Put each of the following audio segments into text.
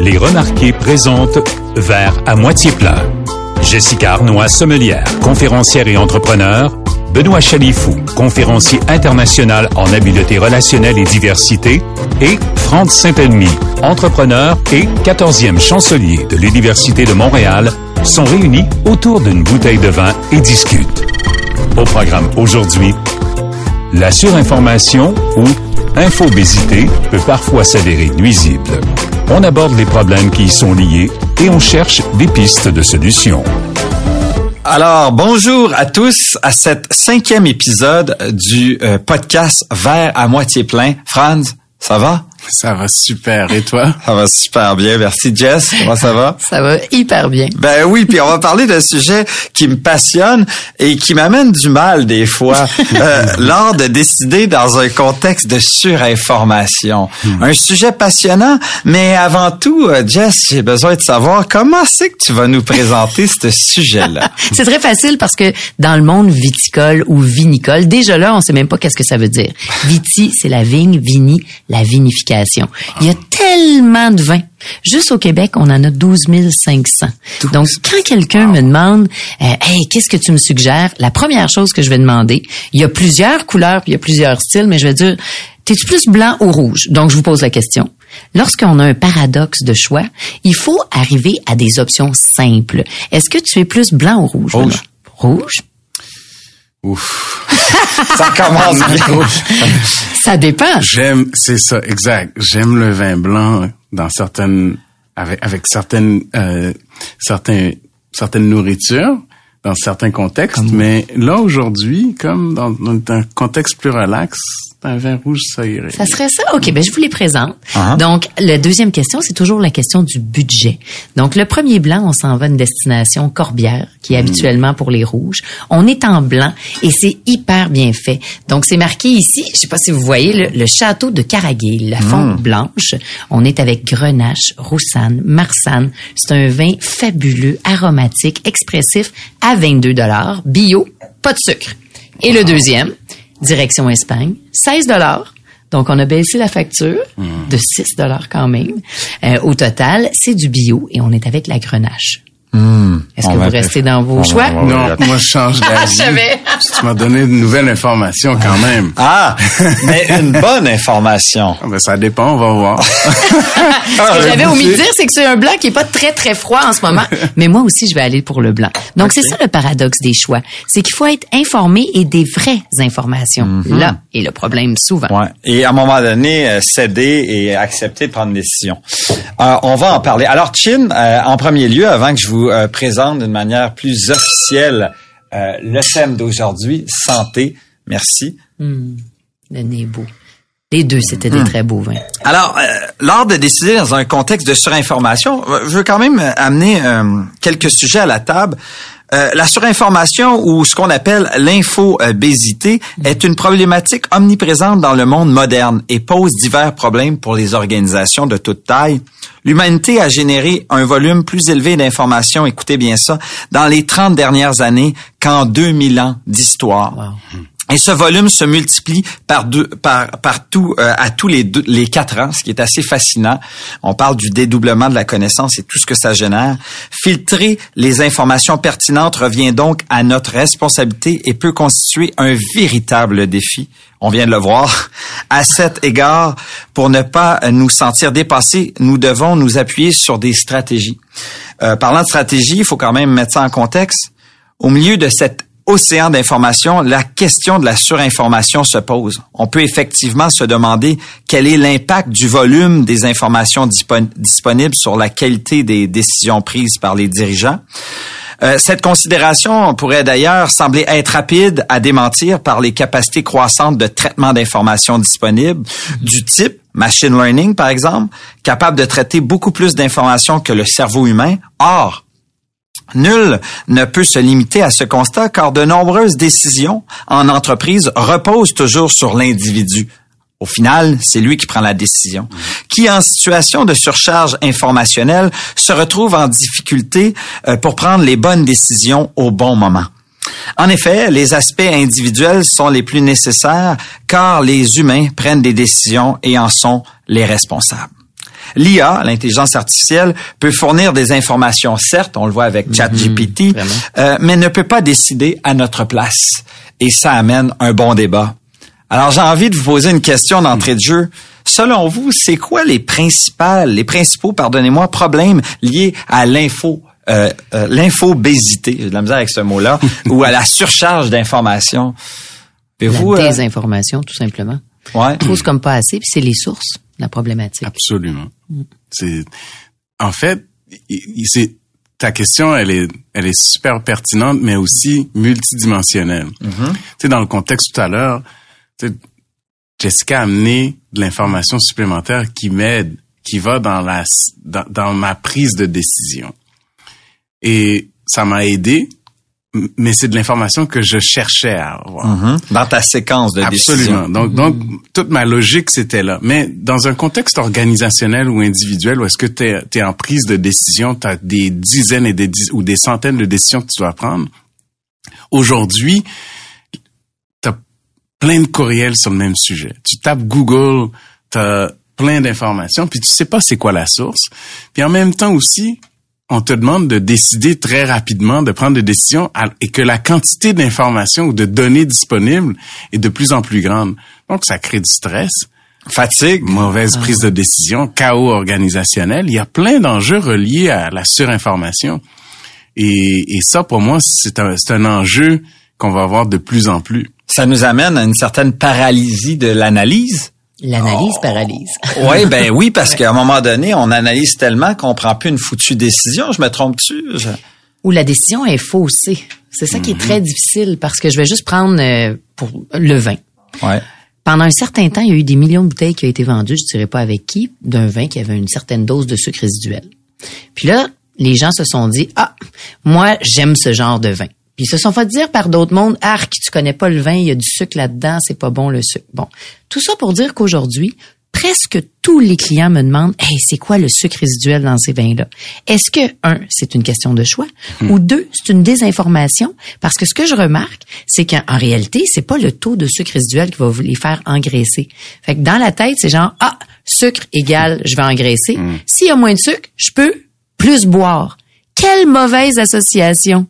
Les Remarqués présentent Vers à moitié plein. Jessica Arnois, sommelière, conférencière et entrepreneur. Benoît Chalifou, conférencier international en habileté relationnelle et diversité. Et Franck Saint-Elmy, entrepreneur et 14e chancelier de l'Université de Montréal, sont réunis autour d'une bouteille de vin et discutent. Au programme aujourd'hui, la surinformation ou infobésité peut parfois s'avérer nuisible. On aborde les problèmes qui y sont liés et on cherche des pistes de solutions. Alors, bonjour à tous à cet cinquième épisode du euh, podcast Vert à moitié plein. Franz, ça va? Ça va super. Et toi? Ça va super bien. Merci, Jess. Comment ça va? Ça va hyper bien. Ben oui, puis on va parler d'un sujet qui me passionne et qui m'amène du mal des fois euh, lors de décider dans un contexte de surinformation. Hmm. Un sujet passionnant, mais avant tout, euh, Jess, j'ai besoin de savoir comment c'est que tu vas nous présenter ce sujet-là. c'est très facile parce que dans le monde viticole ou vinicole, déjà là, on sait même pas qu'est-ce que ça veut dire. Viti, c'est la vigne, vini, la vinification. Il y a tellement de vins. Juste au Québec, on en a 12 500. Donc, quand quelqu'un me demande, euh, hey, qu'est-ce que tu me suggères? La première chose que je vais demander, il y a plusieurs couleurs, puis il y a plusieurs styles, mais je vais dire, t'es-tu plus blanc ou rouge? Donc, je vous pose la question. Lorsqu'on a un paradoxe de choix, il faut arriver à des options simples. Est-ce que tu es plus blanc ou rouge? Rouge. Rouge? Ouf. ça commence bien. ça dépend. J'aime, c'est ça, exact. J'aime le vin blanc dans certaines, avec, avec certaines, euh, certains, certaines nourritures, dans certains contextes, mais là aujourd'hui, comme dans, dans un contexte plus relax, un vin rouge, ça irait. Ça serait ça? OK, ben je vous les présente. Uh-huh. Donc, la deuxième question, c'est toujours la question du budget. Donc, le premier blanc, on s'en va à une destination Corbière, qui est hmm. habituellement pour les rouges. On est en blanc et c'est hyper bien fait. Donc, c'est marqué ici, je sais pas si vous voyez, le, château de Caraguay, la fonte hmm. blanche. On est avec Grenache, Roussanne, Marsanne. C'est un vin fabuleux, aromatique, expressif, à 22 dollars, bio, pas de sucre. Et le deuxième, direction Espagne, 16 dollars. Donc, on a baissé la facture de 6 dollars quand même. Euh, au total, c'est du bio et on est avec la grenache. Hmm. Est-ce que vous restez dans vos choix? non, moi je change d'avis. tu m'as donné de nouvelles informations quand même. Ah, mais une bonne information. Ah, ben, ça dépend, on va voir. Ce que j'avais omis de dire, c'est que c'est un blanc qui est pas très très froid en ce moment, mais moi aussi je vais aller pour le blanc. Donc c'est ça le paradoxe des choix, c'est qu'il faut être informé et des vraies informations. Mhm. Là est le problème souvent. Ouais. Et à un moment donné, euh, céder et accepter de prendre une décision. Euh, on va en parler. Alors Chin, euh, en premier lieu, avant que je vous euh, présente d'une manière plus officielle euh, le thème d'aujourd'hui, santé. Merci. Mmh, le nez beau. Les deux, c'était des hmm. très beaux vins. Alors, euh, lors de décider dans un contexte de surinformation, je veux quand même amener quelques sujets à la table. Euh, la surinformation ou ce qu'on appelle l'infobésité est une problématique omniprésente dans le monde moderne et pose divers problèmes pour les organisations de toute taille. L'humanité a généré un volume plus élevé d'informations, écoutez bien ça, dans les 30 dernières années qu'en 2000 ans d'histoire. Et ce volume se multiplie par deux, par, partout euh, à tous les, les quatre ans, ce qui est assez fascinant. On parle du dédoublement de la connaissance et tout ce que ça génère. Filtrer les informations pertinentes revient donc à notre responsabilité et peut constituer un véritable défi. On vient de le voir. À cet égard, pour ne pas nous sentir dépassés, nous devons nous appuyer sur des stratégies. Euh, parlant de stratégie, il faut quand même mettre ça en contexte. Au milieu de cette océan d'informations, la question de la surinformation se pose. On peut effectivement se demander quel est l'impact du volume des informations disponibles sur la qualité des décisions prises par les dirigeants. Euh, cette considération pourrait d'ailleurs sembler être rapide à démentir par les capacités croissantes de traitement d'informations disponibles du type machine learning, par exemple, capable de traiter beaucoup plus d'informations que le cerveau humain. Or, Nul ne peut se limiter à ce constat car de nombreuses décisions en entreprise reposent toujours sur l'individu. Au final, c'est lui qui prend la décision, qui en situation de surcharge informationnelle se retrouve en difficulté euh, pour prendre les bonnes décisions au bon moment. En effet, les aspects individuels sont les plus nécessaires car les humains prennent des décisions et en sont les responsables. L'IA, l'intelligence artificielle, peut fournir des informations, certes, on le voit avec ChatGPT, euh, mais ne peut pas décider à notre place. Et ça amène un bon débat. Alors j'ai envie de vous poser une question d'entrée de jeu. Selon vous, c'est quoi les principales, les principaux, pardonnez-moi, problèmes liés à l'info euh, euh, l'infobésité, j'ai de la misère avec ce mot-là, ou à la surcharge d'informations? La vous, euh, désinformation, tout simplement. Ouais. Trop comme pas assez, puis c'est les sources, la problématique. Absolument. Mm. C'est, en fait, c'est ta question, elle est, elle est super pertinente, mais aussi multidimensionnelle. Mm-hmm. Tu sais, dans le contexte tout à l'heure, Jessica a amené de l'information supplémentaire qui m'aide, qui va dans la, dans ma prise de décision. Et ça m'a aidé, mais c'est de l'information que je cherchais à avoir. Mm-hmm. Dans ta séquence de Absolument. Donc, donc, toute ma logique, c'était là. Mais dans un contexte organisationnel ou individuel où est-ce que tu es, en prise de décision, tu as des dizaines et des ou des centaines de décisions que tu dois prendre, aujourd'hui, tu as plein de courriels sur le même sujet. Tu tapes Google, tu as plein d'informations, puis tu sais pas c'est quoi la source. Puis en même temps aussi, on te demande de décider très rapidement, de prendre des décisions et que la quantité d'informations ou de données disponibles est de plus en plus grande. Donc, ça crée du stress. Fatigue. Mauvaise ah. prise de décision, chaos organisationnel. Il y a plein d'enjeux reliés à la surinformation. Et, et ça, pour moi, c'est un, un enjeu qu'on va avoir de plus en plus. Ça nous amène à une certaine paralysie de l'analyse. L'analyse oh. paralyse. oui, ben oui, parce qu'à un moment donné, on analyse tellement qu'on prend plus une foutue décision. Je me trompe-tu? Ou la décision est faussée. C'est ça qui est très difficile parce que je vais juste prendre euh, pour le vin. Ouais. Pendant un certain temps, il y a eu des millions de bouteilles qui ont été vendues, je ne dirais pas avec qui, d'un vin qui avait une certaine dose de sucre résiduel. Puis là, les gens se sont dit, ah, moi, j'aime ce genre de vin. Puis ils se sont fait dire par d'autres mondes, arc, tu connais pas le vin, il y a du sucre là-dedans, c'est pas bon le sucre. Bon, tout ça pour dire qu'aujourd'hui, presque tous les clients me demandent, hey, c'est quoi le sucre résiduel dans ces vins-là Est-ce que un, c'est une question de choix, hmm. ou deux, c'est une désinformation? Parce que ce que je remarque, c'est qu'en réalité, c'est pas le taux de sucre résiduel qui va vous les faire engraisser. Fait que dans la tête, c'est genre, ah, sucre égal, je vais engraisser. Hmm. S'il y a moins de sucre, je peux plus boire quelle mauvaise association.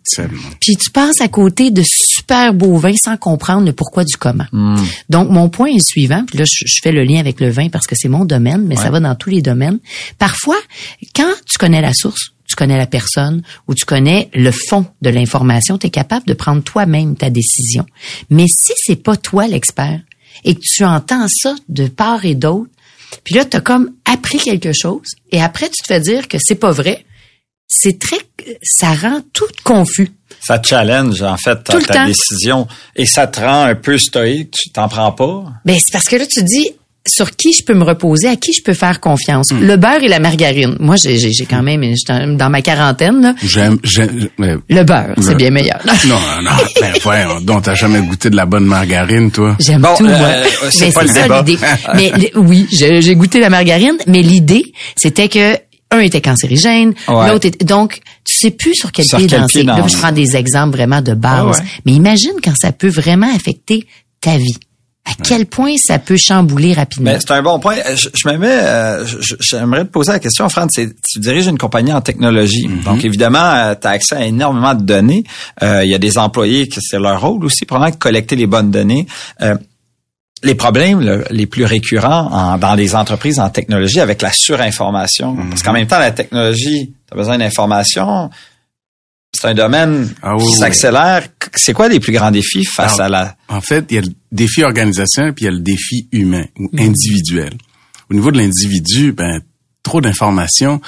Puis tu passes à côté de super beaux vins sans comprendre le pourquoi du comment. Hmm. Donc mon point est suivant, puis là je, fais le lien avec le vin parce que c'est mon domaine, mais ça va dans tous les domaines. Parfois, quand tu connais la source, tu connais la personne ou tu connais le fond de l'information, tu es capable de prendre toi-même ta décision. Mais si c'est pas toi l'expert et que tu entends ça de part et d'autre, puis là tu as comme appris quelque chose et après tu te fais dire que c'est pas vrai, c'est très, ça rend tout confus. Ça challenge, en fait, ta, décision. Et ça te rend un peu stoïque. Tu t'en prends pas? Ben, c'est parce que là, tu dis, sur qui je peux me reposer, à qui je peux faire confiance? Hmm. Le beurre et la margarine. Moi, j'ai, j'ai quand même, dans ma quarantaine, là. J'aime, Le beurre, c'est bien meilleur. non, non, ben, ouais, donc t'as jamais goûté de la bonne margarine, toi? J'aime tout, moi. Euh, c'est pas le ça, l'idée. mais oui, j'ai goûté la margarine, mais l'idée, c'était que un était cancérigène, l'autre était... Donc, tu sais plus sur quel pied danser. Là, je prends des exemples vraiment de base. Mais imagine quand ça peut vraiment affecter ta vie. À quel point ça peut chambouler rapidement. c'est un bon point. Je, me mets, euh, j'aimerais te poser la question, Franck. Tu diriges une compagnie en technologie. Mm-hmm. Donc, évidemment, euh, tu as accès à énormément de données. Euh, il y a des employés que c'est leur rôle aussi, probablement, de collecter les bonnes données les problèmes les plus récurrents dans les entreprises en technologie avec la surinformation. Mhm. Parce qu'en même temps, la technologie, tu as besoin d'information. C'est un domaine ah qui s'accélère. C'est quoi les plus grands défis face à la... En fait, il y a le défi organisationnel puis il y a le défi humain ou mhm. individuel. Au niveau de l'individu, ben, trop d'informations,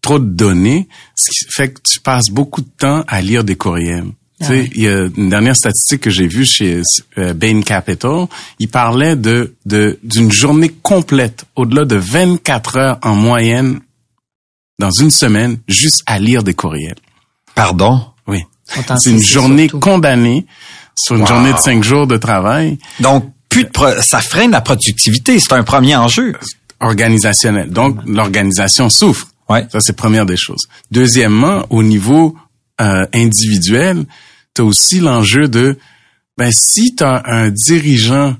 trop de données, ce qui fait que tu passes beaucoup de temps à lire des courriels. Tu sais, ah il y a une dernière statistique que j'ai vue chez euh, Bain Capital. Il parlait de d'une journée complète, au-delà de 24 heures en moyenne dans une semaine, juste à lire des courriels. Pardon? Oui. C'est une journée condamnée sur une journée de cinq jours de travail. Donc, plus de ça freine la productivité. C'est un premier enjeu. Organisationnel. Donc, l'organisation souffre. Ouais. Ça, c'est première des choses. Deuxièmement, au niveau euh, individuel, tu aussi l'enjeu de ben si tu as un dirigeant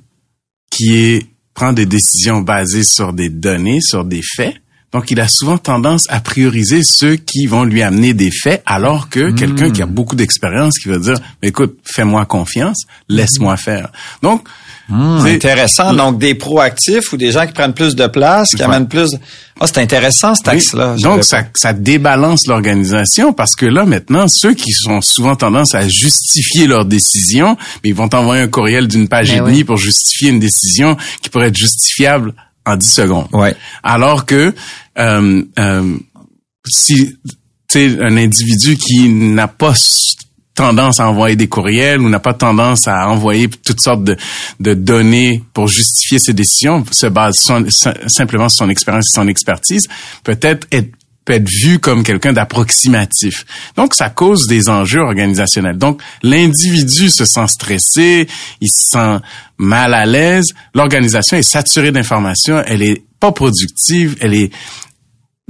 qui est prend des décisions basées sur des données, sur des faits, Donc, il a souvent tendance à prioriser ceux qui vont lui amener des faits, alors que quelqu'un qui a beaucoup d'expérience, qui va dire, écoute, fais-moi confiance, laisse-moi faire. Donc, Hmm, intéressant. Donc, des proactifs ou des gens qui prennent plus de place, qui amènent plus... Ah, c'est intéressant, cet axe-là. Donc, ça, ça débalance l'organisation parce que là, maintenant, ceux qui sont souvent tendance à justifier leurs décisions, mais ils vont t'envoyer un courriel d'une page ben et demie pour justifier une décision qui pourrait être justifiable en 10 secondes. Ouais. Alors que euh, euh, si tu sais un individu qui n'a pas tendance à envoyer des courriels ou n'a pas tendance à envoyer toutes sortes de, de données pour justifier ses décisions, se base simplement sur son expérience et son expertise, peut-être être peut être vu comme quelqu'un d'approximatif. Donc, ça cause des enjeux organisationnels. Donc, l'individu se sent stressé, il se sent mal à l'aise, l'organisation est saturée d'informations, elle est pas productive, elle est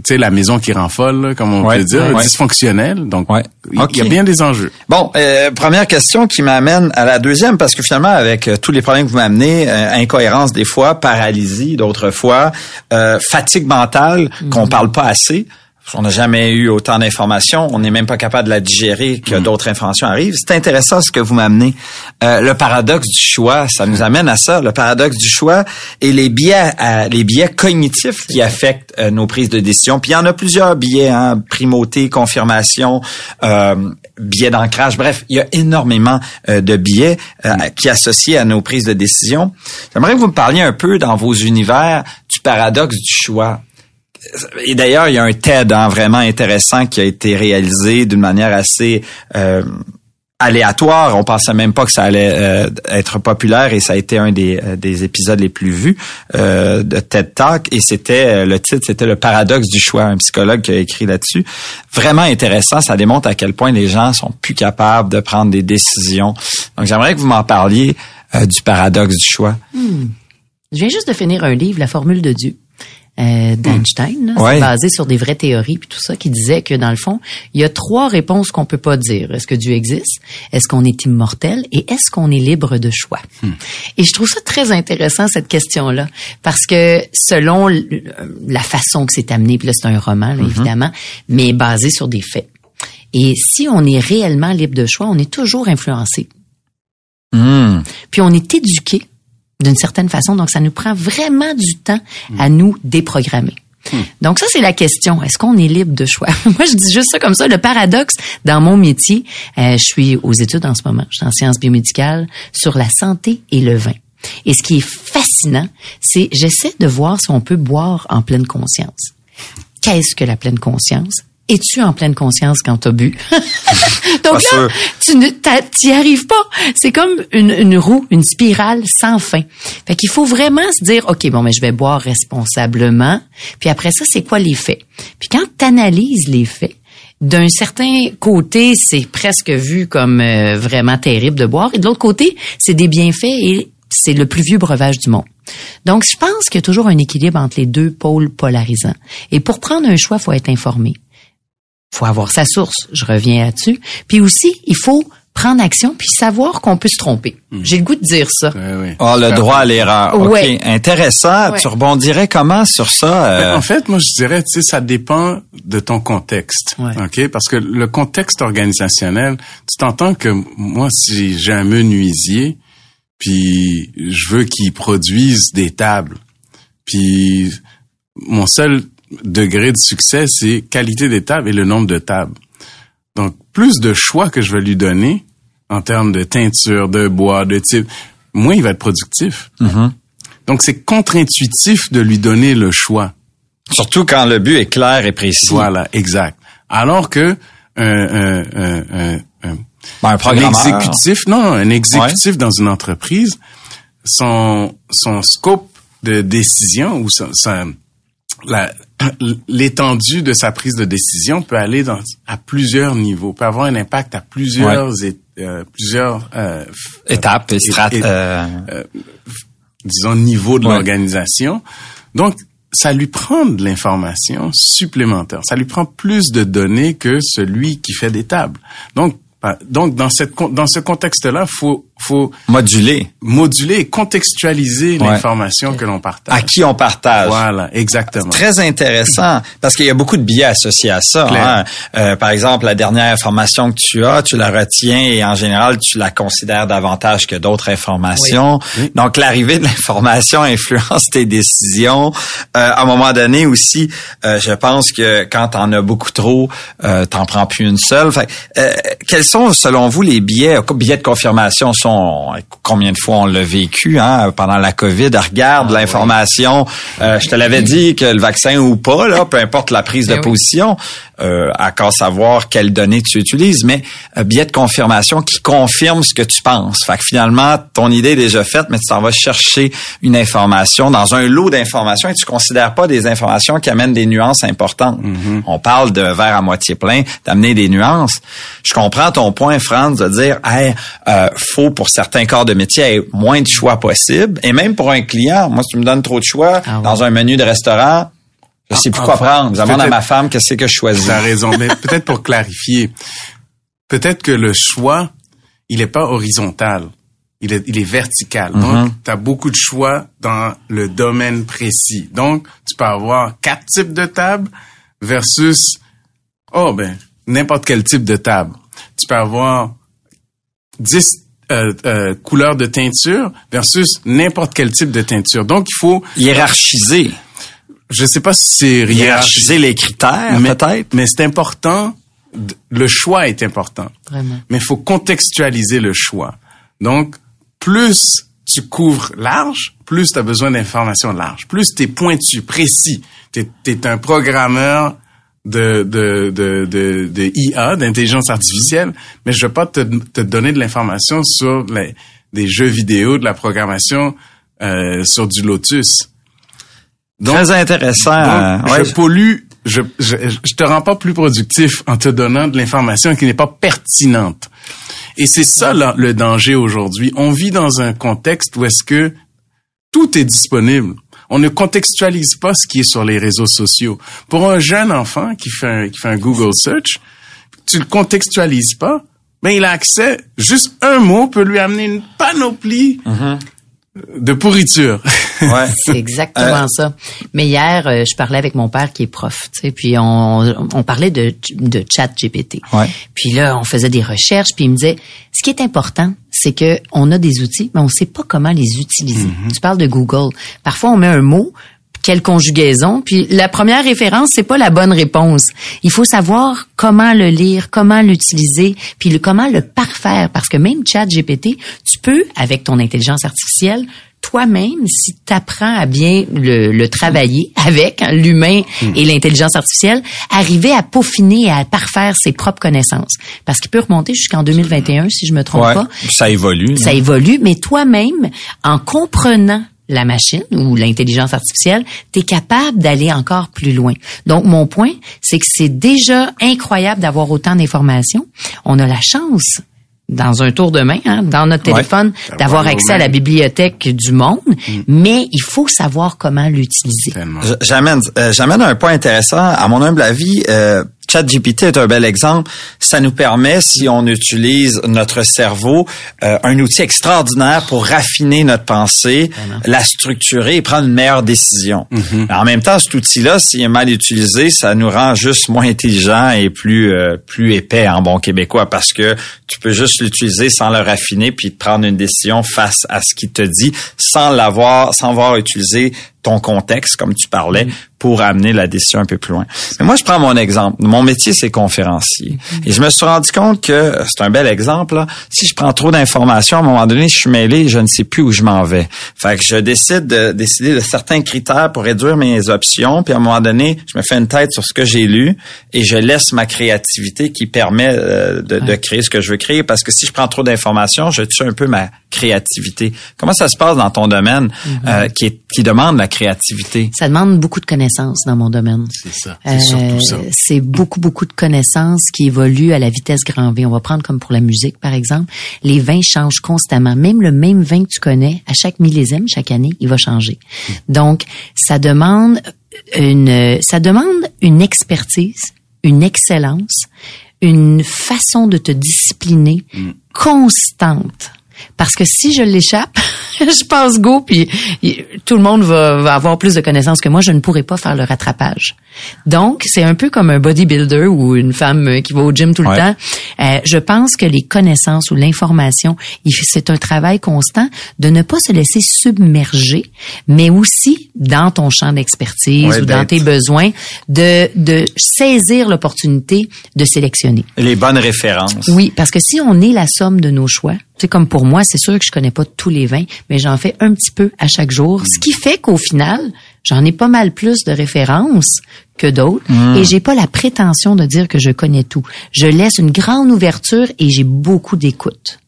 tu sais la maison qui rend folle, comme on peut dire, dysfonctionnelle. Donc, il y a bien des enjeux. Bon, euh, première question qui m'amène à la deuxième, parce que finalement, avec euh, tous les problèmes que vous m'amenez, euh, incohérence des fois, paralysie d'autres fois, fatigue mentale qu'on mhm. parle pas assez. On n'a jamais eu autant d'informations. On n'est même pas capable de la digérer que mm. d'autres informations arrivent. C'est intéressant ce que vous m'amenez. Euh, le paradoxe du choix, ça nous amène à ça. Le paradoxe du choix et les biais, euh, les biais cognitifs qui affectent euh, nos prises de décision. Puis il y en a plusieurs biais, hein, primauté, confirmation, biais d'ancrage. Bref, il y a énormément de biais qui associent à nos prises de décision. J'aimerais que vous me parliez un peu dans vos univers du paradoxe du choix et d'ailleurs, il y a un TED hein, vraiment intéressant qui a été réalisé d'une manière assez euh, aléatoire. On pensait même pas que ça allait euh, être populaire et ça a été un des, euh, des épisodes les plus vus de TED Talk. Et c'était le titre, c'était le paradoxe du choix. Un psychologue qui a écrit là-dessus. Vraiment intéressant. Ça démontre à quel point les gens sont plus capables de prendre des décisions. Donc j'aimerais que vous m'en parliez du paradoxe du choix. Hmm. Je viens juste de finir un livre, La formule de Dieu euh, d'Einstein, basé sur des vraies théories puis tout ça, qui disait que dans le fond, il y a trois réponses qu'on peut pas dire. Est-ce que Dieu existe? Est-ce qu'on est immortel? Et est-ce qu'on est libre de choix? Hmm. Et je trouve ça très intéressant cette question-là, parce que selon la façon que c'est amené, puis là c'est un roman là, mm-hmm. évidemment, mais basé sur des faits. Et si on est réellement libre de choix, on est toujours influencé. Hmm. Puis on est éduqué d'une certaine façon. Donc, ça nous prend vraiment du temps à nous déprogrammer. Hmm. Donc ça, c'est la question. Est-ce qu'on est libre de choix? Moi, je dis juste ça comme ça. Le paradoxe dans mon métier, euh, je suis aux études en ce moment. Je suis en sciences biomédicales sur la santé et le vin. Et ce qui est fascinant, c'est j'essaie de voir si on peut boire en pleine conscience. Qu'est-ce que la pleine conscience? Es-tu en pleine conscience quand t'as bu? Donc là, tu ne t'y arrives pas. C'est comme une, une, roue, une spirale sans fin. Fait qu'il faut vraiment se dire, OK, bon, mais je vais boire responsablement. Puis après ça, c'est quoi les faits? Puis quand tu analyses les faits, d'un certain côté, c'est presque vu comme euh, vraiment terrible de boire, et de l'autre côté, c'est des bienfaits et c'est le plus vieux breuvage du monde. Donc, je pense qu'il y a toujours un équilibre entre les deux pôles polarisants. Et pour prendre un choix, faut être informé faut avoir sa source. Je reviens là-dessus. Puis aussi, il faut prendre action puis savoir qu'on peut se tromper. Hmm. J'ai le goût de dire ça. Oui, Oh, le droit à l'erreur. OK, intéressant. Tu rebondirais comment sur ça euh? ben, En fait, moi je dirais tu sais ça dépend de ton contexte. OK? Parce que le contexte organisationnel, tu t'entends que moi si j'ai un menuisier puis je veux qu'il produise des tables. Puis mon seul degré de succès, c'est qualité des tables et le nombre de tables. Donc, plus de choix que je vais lui donner en termes de teinture, de bois, de type, moins il va être productif. Mm-hmm. Donc, c'est contre-intuitif de lui donner le choix. Surtout quand le but est clair et précis. Voilà, exact. Alors que un, un, un, un, ben, exécutif, non, un exécutif dans une entreprise, son, son scope de décision ou son la, l'étendue de sa prise de décision peut aller dans, à plusieurs niveaux, peut avoir un impact à plusieurs euh, plusieurs euh, étapes et strates, euh, disons niveaux de l'organisation. Donc ça lui prend de l'information supplémentaire. Ça lui prend plus de données que celui qui fait des tables. Donc donc dans cette dans ce contexte-là, faut faut moduler, moduler et contextualiser l'information que l'on partage. À qui on partage. Voilà, exactement. Très intéressant parce qu'il y a beaucoup de biais associés à ça. Hein. Euh, par exemple, la dernière information que tu as, tu la retiens et en général, tu la considères davantage que d'autres informations. Donc, l'arrivée de l'information influence tes décisions. Euh, à un moment donné aussi, euh, je pense que quand t'en as beaucoup trop, euh, t'en prends plus une seule. Fait, euh, quels sont, selon vous, les biais, biais de confirmation combien de fois on l'a vécu hein, pendant la COVID. Regarde ah, l'information. Euh, je te l'avais dit que le vaccin ou pas, là, peu importe la prise de eh position, euh, à savoir quelles données tu utilises, mais un biais de confirmation qui confirme ce que tu penses. Fait que finalement, ton idée est déjà faite, mais tu t'en vas chercher une information dans un lot d'informations et tu considères pas des informations qui amènent des nuances importantes. Mm-hmm. On parle de verre à moitié plein, d'amener des nuances. Je comprends ton point, Franz, de dire, hey, euh, faut pour certains corps de métier moins de choix possible. Et même pour un client, moi, si tu me donnes trop de choix ah dans un menu de restaurant, je sais plus quoi prendre. Je demande à ma femme qu'est-ce que je choisis. Tu as raison. Mais peut-être pour clarifier, peut-être que le choix, il est pas horizontal. Il est, il est vertical. Donc, mm-hmm. tu as beaucoup de choix dans le domaine précis. Donc, tu peux avoir quatre types de tables versus, oh ben, n'importe quel type de table. Tu peux avoir dix euh, euh, couleurs de teinture versus n'importe quel type de teinture. Donc, il faut hiérarchiser je sais pas si c'est hiérarchiser les critères, peut-être? Mais c'est important. Le choix est important. Vraiment. Mais il faut contextualiser le choix. Donc, plus tu couvres large, plus tu as besoin d'informations larges. Plus tu es pointu, précis. Tu es, un programmeur de, de, de, de, de IA, d'intelligence artificielle, mais je vais pas te, te donner de l'information sur les, des jeux vidéo, de la programmation euh, sur du Lotus. Très intéressant. je pollue, je, je, je te rends pas plus productif en te donnant de l'information qui n'est pas pertinente. Et c'est ça le danger aujourd'hui. On vit dans un contexte où est-ce que tout est disponible. On ne contextualise pas ce qui est sur les réseaux sociaux. Pour un jeune enfant qui fait un, qui fait un Google search, tu le contextualises pas, mais il a accès, juste un mot peut lui amener une panoplie mm-hmm de pourriture. ouais. C'est exactement euh, ça. Mais hier, euh, je parlais avec mon père qui est prof, tu sais, puis on, on parlait de, de chat GPT. Ouais. Puis là, on faisait des recherches, puis il me disait, ce qui est important, c'est que on a des outils, mais on sait pas comment les utiliser. Mm-hmm. Tu parles de Google. Parfois, on met un mot, quelle conjugaison. Puis la première référence, c'est pas la bonne réponse. Il faut savoir comment le lire, comment l'utiliser, puis le, comment le parfaire. Parce que même Chat GPT, tu peux, avec ton intelligence artificielle, toi-même, si tu apprends à bien le, travailler avec hein, l'humain hmm. et l'intelligence artificielle, arriver à peaufiner et à parfaire ses propres connaissances. Parce qu'il peut remonter jusqu'en 2021, si je me trompe pas. Ça évolue. Ça évolue, mais toi-même, en comprenant la machine ou l'intelligence artificielle, tu es capable d'aller encore plus loin. Donc, mon point, c'est que c'est déjà incroyable d'avoir autant d'informations. On a la chance dans un tour de main, hein, dans notre téléphone, d'avoir accès à la bibliothèque du monde, mm. mais il faut savoir comment l'utiliser. J'amène, euh, j'amène un point intéressant. À mon humble avis, euh, ChatGPT est un bel exemple. Ça nous permet, si on utilise notre cerveau, euh, un outil extraordinaire pour raffiner notre pensée, la structurer et prendre une meilleure décision. Mhm. En même temps, cet outil-là, s'il est mal utilisé, ça nous rend juste moins intelligent et plus euh, plus épais en bon québécois parce que tu peux juste l'utiliser sans le raffiner puis prendre une décision face à ce qu'il te dit sans l'avoir, sans avoir utilisé ton contexte, comme tu parlais, mm. pour amener la décision un peu plus loin. Mais moi, je prends mon exemple. Mon métier, c'est conférencier. Et je me suis rendu compte que, c'est un bel exemple, si je prends trop d'informations, à un moment donné, je suis mêlé, je ne sais plus où je m'en vais. Fait que je décide de décider de certains critères pour réduire mes options, puis à un moment donné, je me fais une tête sur ce que j'ai lu et je laisse ma créativité qui permet euh, de, de créer ce que je veux créer, parce que si je prends trop d'informations, je tue un peu ma créativité. Comment ça se passe dans ton domaine mm-hmm. euh, qui, est, qui demande la créativité? Ça demande beaucoup de connaissances dans mon domaine. C'est ça. C'est surtout ça. Euh, c'est beaucoup, beaucoup de connaissances qui évoluent à la vitesse grand V. On va prendre comme pour la musique, par exemple. Les vins changent constamment. Même le même vin que tu connais, à chaque millésime, chaque année, il va changer. Mm. Donc, ça demande une, ça demande une expertise, une excellence, une façon de te discipliner mm. constante Parce que si je l'échappe, je passe go, puis tout le monde va, va, avoir plus de connaissances que moi. Je ne pourrai pas faire le rattrapage. Donc, c'est un peu comme un bodybuilder ou une femme qui va au gym tout le temps. Euh, je pense que les connaissances ou l'information, c'est un travail constant de ne pas se laisser submerger, mais aussi dans ton champ d'expertise ou dans tes besoins, de, de saisir l'opportunité de sélectionner. Les bonnes références. Oui, parce que si on est la somme de nos choix, c'est comme pour moi, c'est sûr que je connais pas tous les vins, mais j'en fais un petit peu à chaque jour, ce qui fait qu'au final, j'en ai pas mal plus de références que d'autres hmm. et j'ai pas la prétention de dire que je connais tout. Je laisse une grande ouverture et j'ai beaucoup d'écoute.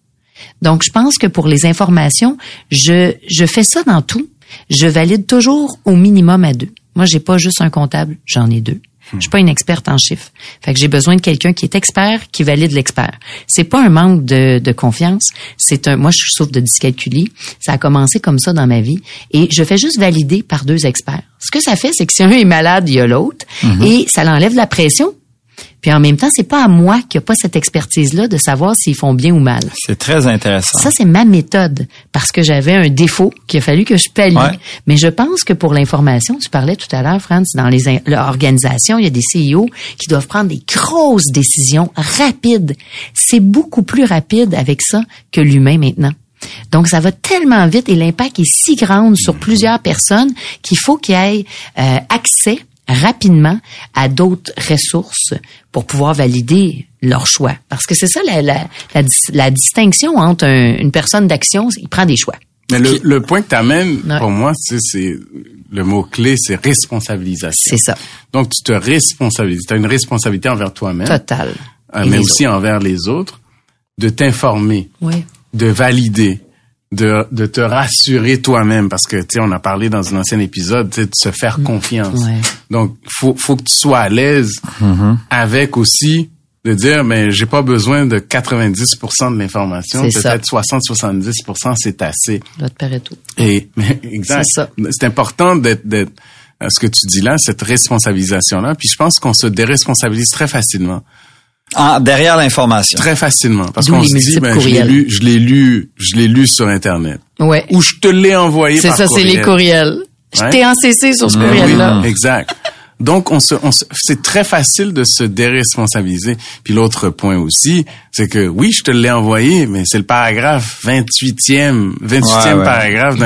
Donc je pense que pour les informations, je je fais ça dans tout. Je valide toujours au minimum à deux. Moi, j'ai pas juste un comptable, j'en ai deux. Je suis pas une experte en chiffres. Fait que j'ai besoin de quelqu'un qui est expert, qui valide l'expert. C'est pas un manque de, de confiance. C'est un, moi, je souffre de dyscalculie. Ça a commencé comme ça dans ma vie. Et je fais juste valider par deux experts. Ce que ça fait, c'est que si un est malade, il y a l'autre. Mm-hmm. Et ça l'enlève la pression puis en même temps, c'est pas à moi qui a pas cette expertise-là de savoir s'ils font bien ou mal. C'est très intéressant. Ça, c'est ma méthode parce que j'avais un défaut qu'il a fallu que je pallie. Mais je pense que pour l'information, tu parlais tout à l'heure, France, dans les organisations, il y a des CEO qui doivent prendre des grosses décisions rapides. C'est beaucoup plus rapide avec ça que l'humain maintenant. Donc, ça va tellement vite et l'impact est si grand sur plusieurs personnes qu'il faut qu'il y ait euh, accès rapidement à d'autres ressources pour pouvoir valider leur choix. Parce que c'est ça la, la, la, distinction entre une personne d'action, il prend des choix. Mais le, le point que tu amènes, pour moi, c'est le mot-clé, c'est responsabilisation. C'est ça. Donc, tu te responsabilises. Tu as une responsabilité envers toi-même. Total. Euh, mais aussi envers les autres, de t'informer, de valider, de, de te rassurer toi-même parce que tu sais on a parlé dans un ancien épisode de se faire mm. confiance. Donc faut faut que tu sois à l'aise mm-hmm. avec aussi de dire mais j'ai pas besoin de 90% de l'information, peut-être 60 70% c'est assez. tout. Et mais exact. C'est important d'être d'être ce que tu dis là, cette responsabilisation là, puis je pense qu'on se déresponsabilise très facilement. Ah, derrière l'information. Très facilement. Parce qu'on se dit, ben, je l'ai lu, je l'ai lu, je l'ai lu sur Internet. Ouais. Ou je te l'ai envoyé par C'est ça, c'est les courriels. Je t'ai en CC sur ce courriel-là. Oui, exact. Donc, on se, on c'est très facile de se déresponsabiliser. Puis l'autre point aussi, c'est que oui, je te l'ai envoyé, mais c'est le paragraphe 28e, 28e paragraphe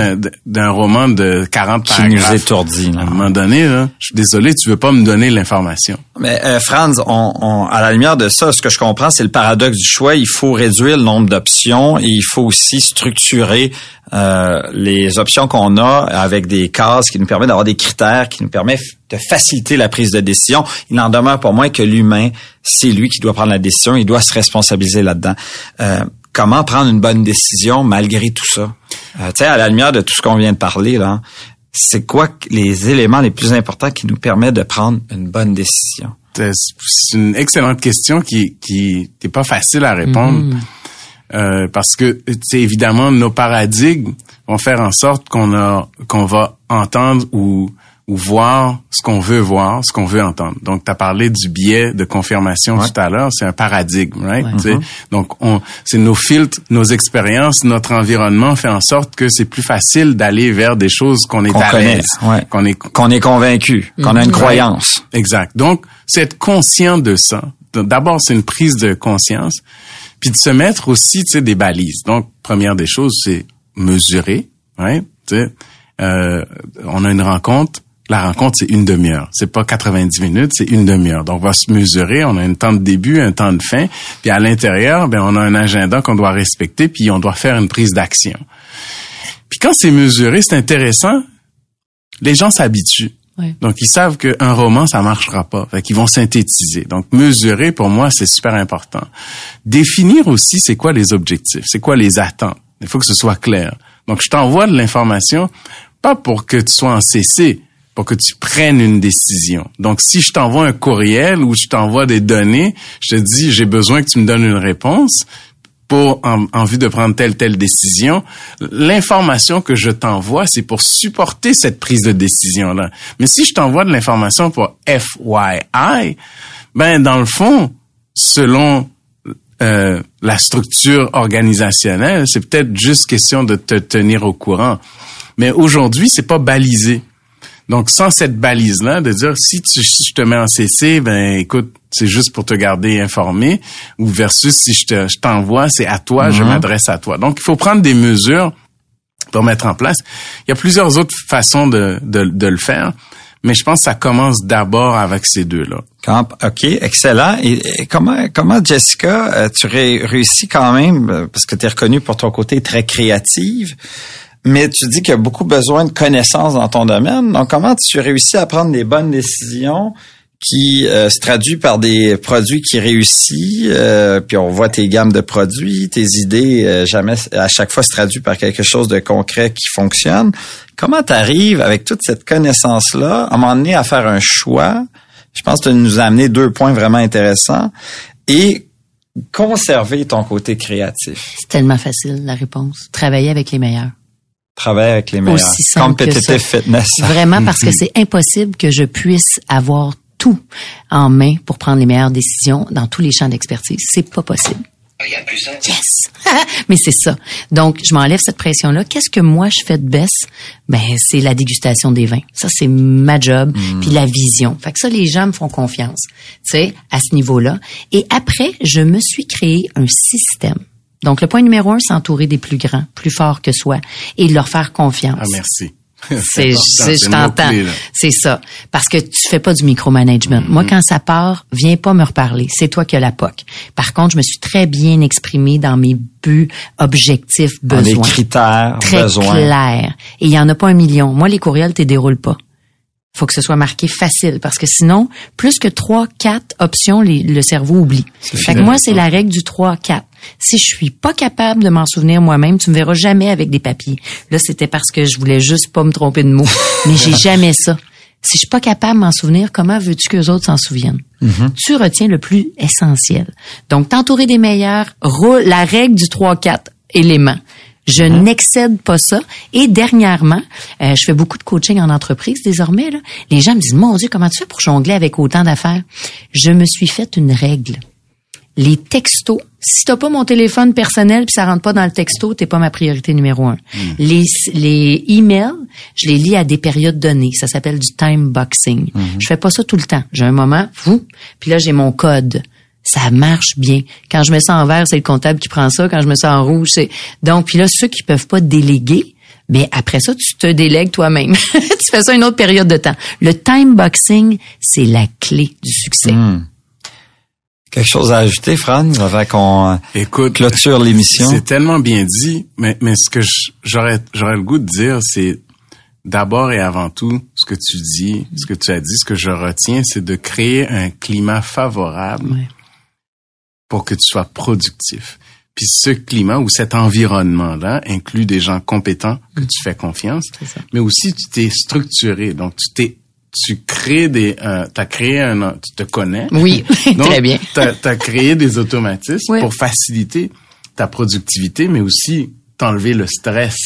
d'un roman de 40 Qui paragraphes. Qui nous étourdit. À un moment donné, là, je suis désolé, tu veux pas me donner l'information. Mais euh, Franz, on, on, à la lumière de ça, ce que je comprends, c'est le paradoxe du choix. Il faut réduire le nombre d'options et il faut aussi structurer euh, les options qu'on a avec des cases qui nous permettent d'avoir des critères, qui nous permettent de faciliter la prise de décision. Il n'en demeure pas moins que l'humain, c'est lui qui doit prendre la décision, il doit se responsabiliser là-dedans. Euh, comment prendre une bonne décision malgré tout ça? Euh, tu sais, à la lumière de tout ce qu'on vient de parler, là, c'est quoi les éléments les plus importants qui nous permettent de prendre une bonne décision? C'est une excellente question qui qui n'est pas facile à répondre. Mm-hmm. Euh, parce que c'est évidemment nos paradigmes vont faire en sorte qu'on a qu'on va entendre ou ou voir ce qu'on veut voir, ce qu'on veut entendre. Donc, tu as parlé du biais de confirmation tout à l'heure, c'est un paradigme, right? Donc, on, c'est nos filtres, nos expériences, notre environnement fait en sorte que c'est plus facile d'aller vers des choses qu'on est à l'aise, qu'on est qu'on est convaincu, qu'on a une croyance. Exact. Donc, c'est être conscient de ça. D'abord, c'est une prise de conscience puis de se mettre aussi, tu sais, des balises. Donc, première des choses, c'est mesurer, ouais, sais, euh, on a une rencontre, la rencontre, c'est une demi-heure. C'est pas 90 minutes, c'est une demi-heure. Donc, on va se mesurer. On a un temps de début, un temps de fin. Puis à l'intérieur, ben, on a un agenda qu'on doit respecter, puis on doit faire une prise d'action. Puis quand c'est mesuré, c'est intéressant. Les gens s'habituent. Donc, ils savent qu'un roman, ça marchera pas. Fait qu'ils vont synthétiser. Donc, mesurer, pour moi, c'est super important. Définir aussi, c'est quoi les objectifs, c'est quoi les attentes? Il faut que ce soit clair. Donc, je t'envoie de l'information, pas pour que tu sois en CC, pour que tu prennes une décision. Donc, si je t'envoie un courriel ou je t'envoie des données, je te dis, j'ai besoin que tu me donnes une réponse, pour en, vue de prendre telle telle décision. L'information que je t'envoie, c'est pour supporter cette prise de décision là. Mais si je t'envoie de l'information pour FYI, ben dans le fond, selon euh, la structure organisationnelle, c'est peut-être juste question de te tenir au courant. Mais aujourd'hui, c'est pas balisé. Donc, sans cette balise-là, de dire, si, tu, si je te mets en CC, ben, écoute, c'est juste pour te garder informé, ou versus si je te, je t'envoie, c'est à toi, je Mhm. m'adresse à toi. Donc, il faut prendre des mesures pour mettre en place. Il y a plusieurs autres façons de, de, de le faire, mais je pense que ça commence d'abord avec ces deux-là. OK, excellent. Et, comment, comment Jessica, euh, tu ré- réussis quand même, euh, parce que tu es reconnue pour ton côté très créative, mais tu dis qu'il y a beaucoup besoin de connaissances dans ton domaine. Donc, comment tu réussis à prendre des bonnes décisions qui euh, se traduit par des produits qui réussissent, euh, puis on voit tes gammes de produits, tes idées euh, jamais à chaque fois se traduit par quelque chose de concret qui fonctionne. Comment tu arrives avec toute cette connaissance là à un moment donné à faire un choix? Je pense que tu nous as amené deux points vraiment intéressants et conserver ton côté créatif. C'est tellement facile, la réponse. Travailler avec les meilleurs. Travailler avec les meilleurs. Aussi simple que Competitive ça. fitness. Vraiment, parce que c'est impossible que je puisse avoir tout en main pour prendre les meilleures décisions dans tous les champs d'expertise. C'est pas possible. Yes! Mais c'est ça. Donc, je m'enlève cette pression-là. Qu'est-ce que moi je fais de baisse? Ben, c'est la dégustation des vins. Ça, c'est ma job. Puis la vision. Fait que ça, les gens me font confiance. Tu sais, à ce niveau-là. Et après, je me suis créé un système. Donc, le point numéro un, c'est entourer des plus grands, plus forts que soi et leur faire confiance. Ah, merci. C'est, je t'entends. C'est ça. Parce que tu fais pas du micromanagement. Moi, quand ça part, viens pas me reparler. C'est toi qui as la POC. Par contre, je me suis très bien exprimée dans mes buts, objectifs, Dans les besoins. critères, Très besoins. clair. Et il y en a pas un million. Moi, les courriels, tu les déroules pas. Faut que ce soit marqué facile parce que sinon, plus que trois, quatre options, les- le cerveau oublie. Fait que moi, c'est la règle du 3, 4. Si je suis pas capable de m'en souvenir moi-même, tu me verras jamais avec des papiers. Là, c'était parce que je voulais juste pas me tromper de mots. Mais j'ai jamais ça. Si je suis pas capable de m'en souvenir, comment veux-tu que les autres s'en souviennent? Tu retiens le plus essentiel. Donc, t'entourer des meilleurs, la règle du 3-4 éléments. Je n'excède pas ça. Et dernièrement, euh, je fais beaucoup de coaching en entreprise désormais. Là. Les gens me disent, mon Dieu, comment tu fais pour jongler avec autant d'affaires? Je me suis fait une règle. Les textos, si t'as pas mon téléphone personnel puis ça rentre pas dans le texto, t'es pas ma priorité numéro un. Les, les emails, je les lis à des périodes données. Ça s'appelle du time boxing. Je fais pas ça tout le temps. J'ai un moment, fou, puis là j'ai mon code. Ça marche bien. Quand je mets ça en vert, c'est le comptable qui prend ça. Quand je mets ça en rouge, c'est donc puis là ceux qui peuvent pas déléguer, mais après ça tu te délègues toi-même. tu fais ça une autre période de temps. Le time boxing, c'est la clé du succès. Quelque chose à ajouter, Franz, avant qu'on euh, Écoute, clôture l'émission? C'est tellement bien dit, mais, mais ce que je- j'aurais, j'aurais le goût de dire, c'est d'abord et avant tout, ce que tu dis, ce que tu as dit, ce que je retiens, c'est de créer un climat favorable Ouais. pour que tu sois productif. Puis ce climat ou cet environnement-là inclut des gens compétents que tu fais confiance, mais aussi tu t'es structuré. Donc tu t'es, tu crées des, euh, t'as créé un, tu te connais. Oui, Donc, très bien. Tu as, créé des automatismes pour faciliter ta productivité, mais aussi t'enlever le stress.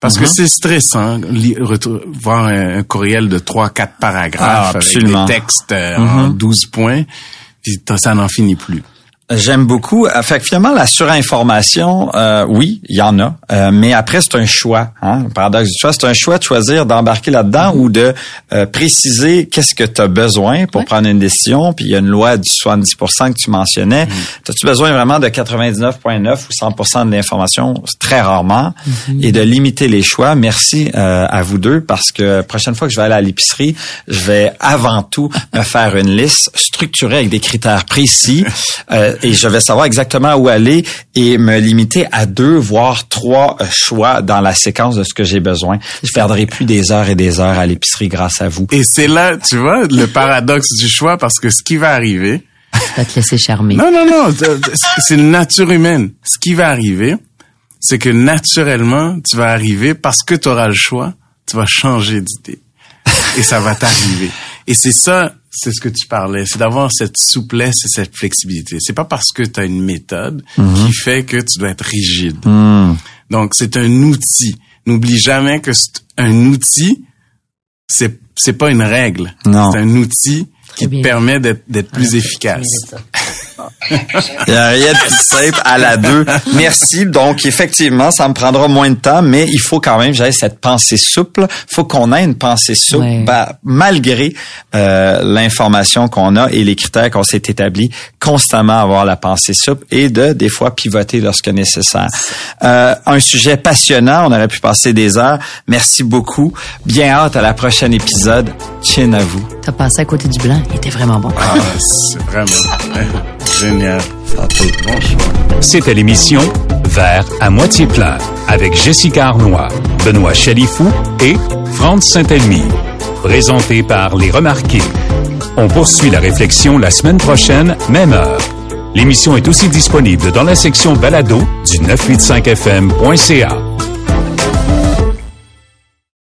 Parce que c'est stressant, voir un, un courriel de trois, quatre paragraphes Ah, avec des textes euh, en Mhm. 12 points, puis t'as- ça n'en finit plus. J'aime beaucoup. Euh, Fait que finalement, la surinformation, euh, oui, il y en a. Euh, mais après, c'est un choix. Hein? Le paradoxe du choix, c'est un choix de choisir d'embarquer là-dedans ou de euh, préciser qu'est-ce que tu as besoin pour prendre une décision. Puis il y a une loi du 70% que tu mentionnais. As-tu besoin vraiment de 99,9 ou 100% de l'information? Très rarement. Et de limiter les choix. Merci euh, à vous deux parce que prochaine fois que je vais aller à l'épicerie, je vais avant tout me faire une liste structurée avec des critères précis euh, et je vais savoir exactement où aller et me limiter à deux voire trois euh, choix dans la séquence de ce que j'ai besoin. Je perdrai plus des heures et des heures à l'épicerie grâce à vous. Et c'est là, tu vois, le paradoxe du choix, parce que ce qui va arriver, Va te laisser charmer. Non, non, non. c'est- C'est une nature humaine. Ce qui va arriver, c'est que naturellement, tu vas arriver parce que tu auras le choix, tu vas changer d'idée. Et ça va t'arriver. Et c'est ça, c'est ce que tu parlais, c'est d'avoir cette souplesse et cette flexibilité. C'est pas parce que tu as une méthode qui fait que tu dois être rigide. Donc, c'est un outil. N'oublie jamais que c'est un outil, c'est c'est pas une règle. Non. C'est un outil qui te permet d'être d'être plus efficace. Il n'y a rien de plus simple à la deux. Merci. Donc, effectivement, ça me prendra moins de temps, mais il faut quand même, j'avais cette pensée souple. faut qu'on ait une pensée souple, bah, malgré euh, l'information qu'on a et les critères qu'on s'est établis, constamment avoir la pensée souple et de, des fois, pivoter lorsque nécessaire. Euh, un sujet passionnant. On aurait pu passer des heures. Merci beaucoup. Bien hâte à la prochaine épisode. Chin à vous. T'as passé à côté du blanc. Il était vraiment bon. Ah, c'est vraiment génial. C'était l'émission Vert à moitié plein avec Jessica Arnois, Benoît Chalifou et Franz Saint-Elmy. Présenté par Les Remarqués. On poursuit la réflexion la semaine prochaine, même heure. L'émission est aussi disponible dans la section balado du 985fm.ca.